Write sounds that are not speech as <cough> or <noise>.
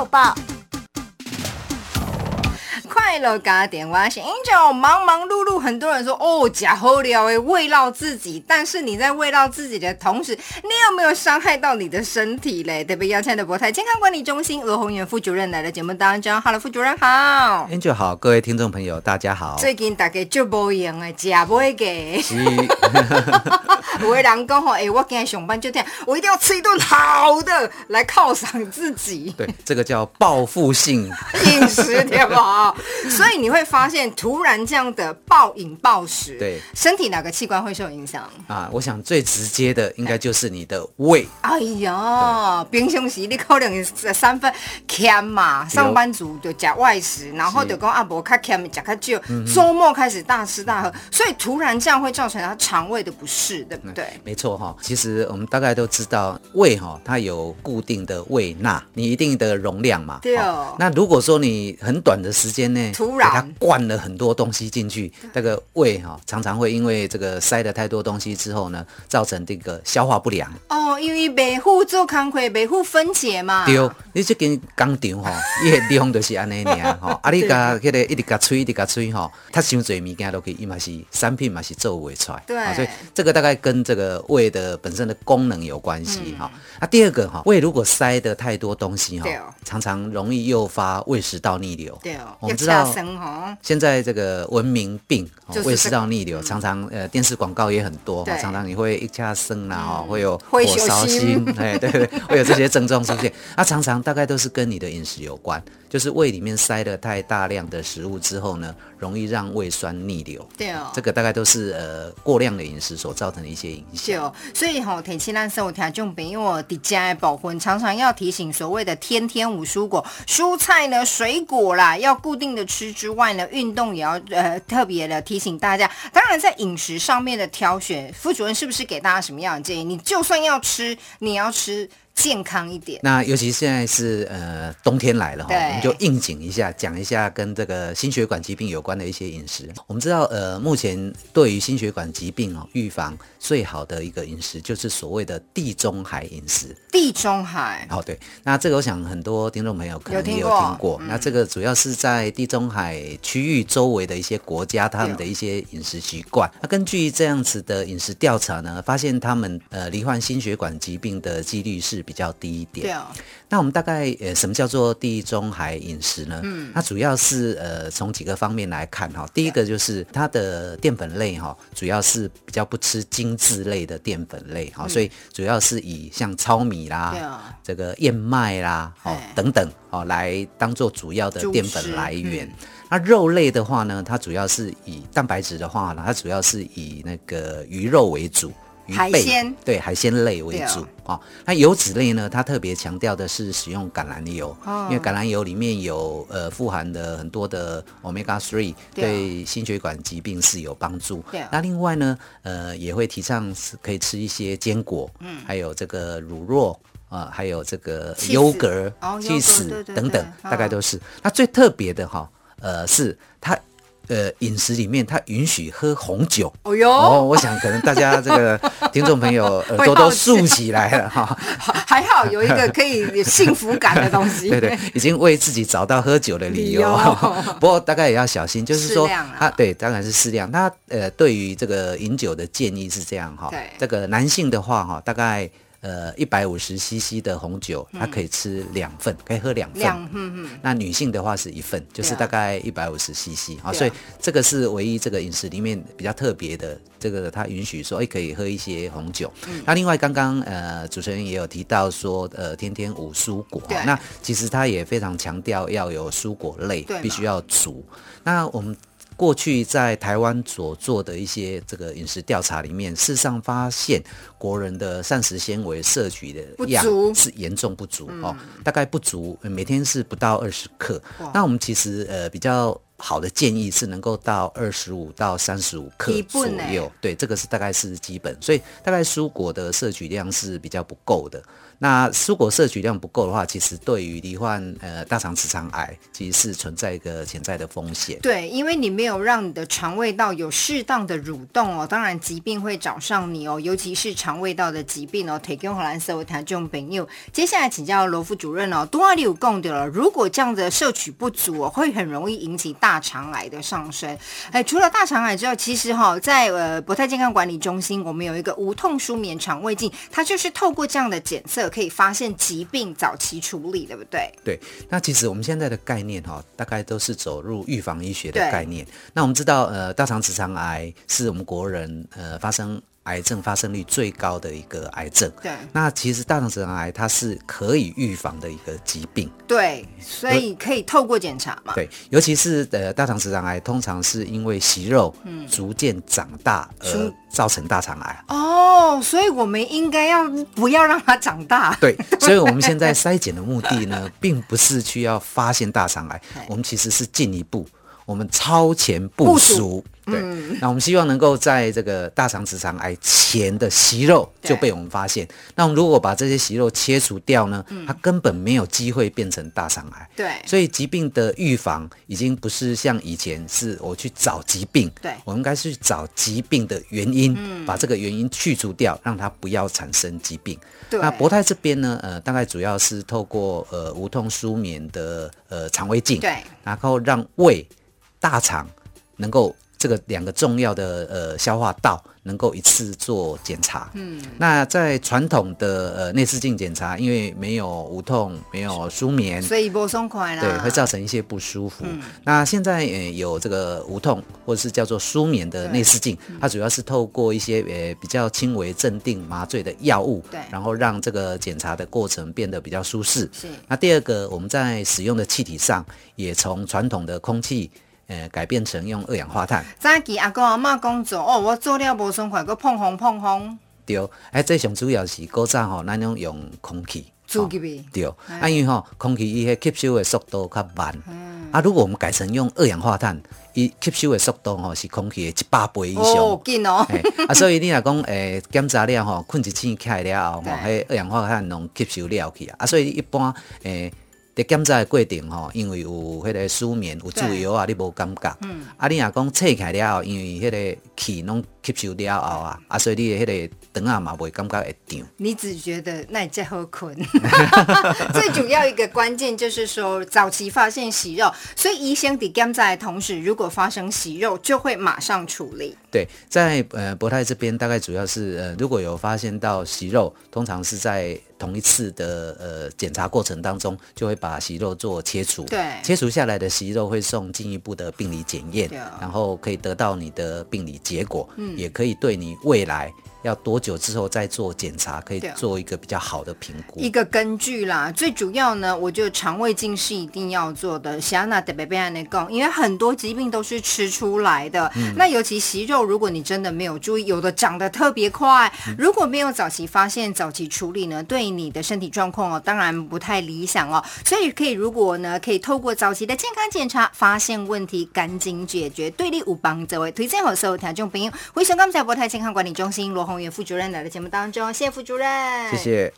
抱抱。快乐家电，我是 Angel。忙忙碌碌，很多人说哦，假好料诶，慰劳自己。但是你在慰劳自己的同时，你有没有伤害到你的身体嘞？特别邀请的博泰健康管理中心罗宏远副主任来了节目当中。Hello，副主任好，Angel 好，各位听众朋友大家好。最近大家就无用诶，假不会给。<laughs> 有的人讲吼，哎，我今天上班就这样，我一定要吃一顿好的来犒赏自己。对，这个叫报复性 <laughs> 饮食，对吧？<laughs> 所以你会发现，突然这样的暴饮暴食，对身体哪个器官会受影响啊？我想最直接的应该就是你的胃。哎呀，平常时你可能三分欠嘛，上班族就吃外食，然后就讲阿伯卡欠吃卡少，周末开始大吃大喝，所以突然这样会造成他肠胃的不适，对不对？没错哈，其实我们大概都知道，胃哈它有固定的胃钠，你一定的容量嘛。对哦。那如果说你很短的时间内突然它灌了很多东西进去，那个胃哈常常会因为这个塞了太多东西之后呢，造成这个消化不良。哦，因为每户做康亏，每户分解嘛。对，你这间工厂吼，<laughs> 伊的量就是安尼尔吼。<laughs> 啊，你甲迄个一直甲吹，一直甲吹哈，它伤侪物件都可以，伊嘛是产品嘛是做胃出来。对。所以这个大概跟这个胃的本身的功能有关系哈。啊第二个哈，胃如果塞的太多东西哈，常常容易诱发胃食道逆流。对哦，我们知道。现在这个文明病，胃食道逆流，常常呃电视广告也很多，常常你会一下生啦，哈，会有火烧心，哎，对对，会有这些症状出现。那常常大概都是跟你的饮食有关，就是胃里面塞了太大量的食物之后呢，容易让胃酸逆流。对哦，这个大概都是呃过量的饮食所造成的一些影响。对哦，所以哈，天气烂生活听重病，因为我的家保婚常常要提醒所谓的天天五蔬果、蔬菜呢、水果啦，要固定的吃之外呢，运动也要呃特别的提醒大家。当然，在饮食上面的挑选，副主任是不是给大家什么样的建议？你就算要吃，你要吃。健康一点。那尤其现在是呃冬天来了哈，我们就应景一下，讲一下跟这个心血管疾病有关的一些饮食。我们知道呃，目前对于心血管疾病哦，预防最好的一个饮食就是所谓的地中海饮食。地中海。哦，对。那这个我想很多听众朋友可能也有听过。那这个主要是在地中海区域周围的一些国家，他们的一些饮食习惯。那根据这样子的饮食调查呢，发现他们呃罹患心血管疾病的几率是。比较低一点。对啊，那我们大概呃，什么叫做地中海饮食呢？嗯，它主要是呃，从几个方面来看哈。第一个就是它的淀粉类哈，主要是比较不吃精致类的淀粉类哈，所以主要是以像糙米啦、这个燕麦啦、哦等等哦来当做主要的淀粉来源。那肉类的话呢，它主要是以蛋白质的话呢，它主要是以那个鱼肉为主。海鲜对海鲜类为主啊，那油脂类呢？它特别强调的是使用橄榄油，因为橄榄油里面有呃富含的很多的 omega three，对心血管疾病是有帮助。那另外呢，呃也会提倡是可以吃一些坚果，嗯，还有这个乳酪啊，还有这个优格、起司等等，大概都是。那最特别的哈，呃是它。呃，饮食里面他允许喝红酒。哦哟，哦，我想可能大家这个听众朋友耳朵都竖起来了哈。<laughs> 还好有一个可以幸福感的东西。<laughs> 对对，已经为自己找到喝酒的理由。<laughs> 不过大概也要小心，就是说啊对，当然是适量。那呃，对于这个饮酒的建议是这样哈。对。这个男性的话哈，大概。呃，一百五十 CC 的红酒，它可以吃两份，可以喝两份。两，嗯嗯。那女性的话是一份，就是大概一百五十 CC 啊。所以这个是唯一这个饮食里面比较特别的，这个它允许说，哎，可以喝一些红酒。那另外刚刚呃主持人也有提到说，呃，天天五蔬果。那其实他也非常强调要有蔬果类，必须要足。那我们。过去在台湾所做的一些这个饮食调查里面，事实上发现国人的膳食纤维摄取的量是严重不足哦，大概不足，每天是不到二十克。那我们其实呃比较好的建议是能够到二十五到三十五克左右，对，这个是大概是基本，所以大概蔬果的摄取量是比较不够的。那蔬果摄取量不够的话，其实对于罹患呃大肠直肠癌，其实是存在一个潜在的风险。对，因为你没有让你的肠胃道有适当的蠕动哦，当然疾病会找上你哦，尤其是肠胃道的疾病哦。提供荷兰社会谈众朋友，接下来请教罗副主任哦，多阿里有供的了，如果这样的摄取不足哦，会很容易引起大肠癌的上升。哎，除了大肠癌之外，其实哈、在呃博泰健康管理中心，我们有一个无痛舒眠肠胃镜，它就是透过这样的检测，可以发现疾病，早期处理，对不对？对，那其实我们现在的概念哈、大概都是走入预防医学的概念。那我们知道，呃，大肠直肠癌是我们国人呃发生癌症发生率最高的一个癌症。对那其实大肠直肠癌它是可以预防的一个疾病，对，所以可以透过检查嘛。对，尤其是呃大肠直肠癌，通常是因为息肉逐渐长大而造成大肠癌。哦，所以我们应该要不要让它长大？对，<laughs> 所以我们现在筛检的目的呢，并不是去要发现大肠癌，我们其实是进一步，我们超前部署。对，那我们希望能够在这个大肠直肠癌前的息肉就被我们发现。那我们如果把这些息肉切除掉呢，它根本没有机会变成大肠癌。对。所以疾病的预防已经不是像以前是我去找疾病，对。我应该是去找疾病的原因，把这个原因去除掉，让它不要产生疾病。对。那博泰这边呢，呃，大概主要是透过呃无痛舒眠的呃肠胃镜，对，然后让胃、大肠能够这个两个重要的呃消化道能够一次做检查。嗯，那在传统的呃内视镜检查，因为没有无痛、没有舒眠，所以不松快啦。对，会造成一些不舒服。那现在呃有这个无痛或者是叫做舒眠的内视镜，它主要是透过一些呃比较轻微镇定麻醉的药物，对然后让这个检查的过程变得比较舒适。是那第二个，我们在使用的气体上，也从传统的空气。呃，改变成用二氧化碳，早期阿公阿嬷工作哦，我做了无松快，个碰风碰风，对，哎，这上主要是古早吼，咱用用空气，吼煮入去。对，啊，因为吼空气伊迄吸收的速度较慢，嗯。啊，如果我们改成用二氧化碳，伊吸收的速度吼是空气的一百倍以上。哦，紧哦，嘿啊，所以你若讲诶，检查了吼，困一醒起来了后吼，迄二氧化碳拢吸收了去啊，啊，所以一般诶。伫检查的过程吼，因为有迄个失眠有注药啊，你无感觉。嗯。啊，你若讲醒起来了后，因为迄个气拢吸收了后啊，啊，所以你的迄个肠啊嘛袂感觉会胀。你只觉得那你在喝困。<laughs> 最主要一个关键就是说，早期发现息肉，所以医生伫检查的同时，如果发生息肉，就会马上处理。对，在呃博泰这边大概主要是呃，如果有发现到息肉，通常是在同一次的呃检查过程当中，就会把息肉做切除。对切除下来的息肉会送进一步的病理检验然后可以得到你的病理结果，嗯，也可以对你未来要多久之后再做检查，可以做一个比较好的评估一。个根据啦，最主要呢，我觉得肠胃镜是一定要做的。想那得贝贝安内贡，因为很多疾病都是吃出来的。那尤其息肉，如果你真的没有注意，有的长得特别快，如果没有早期发现、早期处理呢，对你的身体状况哦，当然不太理想哦。所以可以，如果呢，可以透过早期的健康检查，发现问题，赶紧解决，对你有帮助的。推荐好所有听众朋友，回熊刚才博泰健康管理中心罗宏源副主任来到节目当中，谢谢副主任，谢谢。